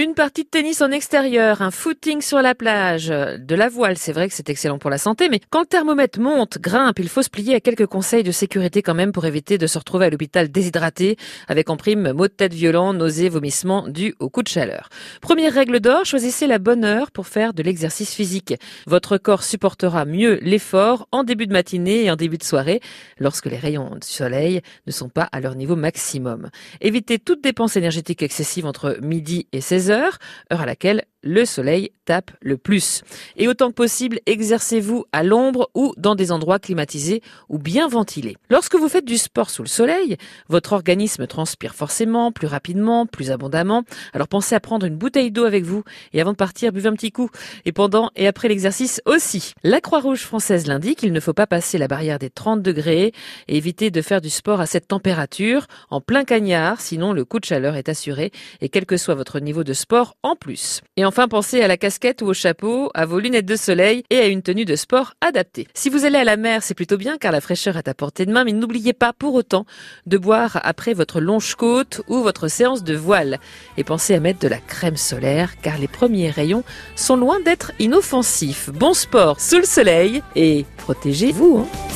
Une partie de tennis en extérieur, un footing sur la plage, de la voile, c'est vrai que c'est excellent pour la santé, mais quand le thermomètre monte, grimpe, il faut se plier à quelques conseils de sécurité quand même pour éviter de se retrouver à l'hôpital déshydraté, avec en prime maux de tête violents, nausées, vomissements dus au coup de chaleur. Première règle d'or, choisissez la bonne heure pour faire de l'exercice physique. Votre corps supportera mieux l'effort en début de matinée et en début de soirée, lorsque les rayons du soleil ne sont pas à leur niveau maximum. Évitez toute dépense énergétique excessive entre midi et 16 heure à laquelle le soleil tape le plus. Et autant que possible, exercez-vous à l'ombre ou dans des endroits climatisés ou bien ventilés. Lorsque vous faites du sport sous le soleil, votre organisme transpire forcément, plus rapidement, plus abondamment. Alors pensez à prendre une bouteille d'eau avec vous et avant de partir, buvez un petit coup. Et pendant et après l'exercice aussi. La Croix-Rouge française l'indique, il ne faut pas passer la barrière des 30 degrés et éviter de faire du sport à cette température en plein cagnard, sinon le coup de chaleur est assuré et quel que soit votre niveau de sport en plus. Enfin, pensez à la casquette ou au chapeau, à vos lunettes de soleil et à une tenue de sport adaptée. Si vous allez à la mer, c'est plutôt bien car la fraîcheur est à portée de main, mais n'oubliez pas pour autant de boire après votre longe-côte ou votre séance de voile. Et pensez à mettre de la crème solaire car les premiers rayons sont loin d'être inoffensifs. Bon sport sous le soleil et protégez-vous. Hein.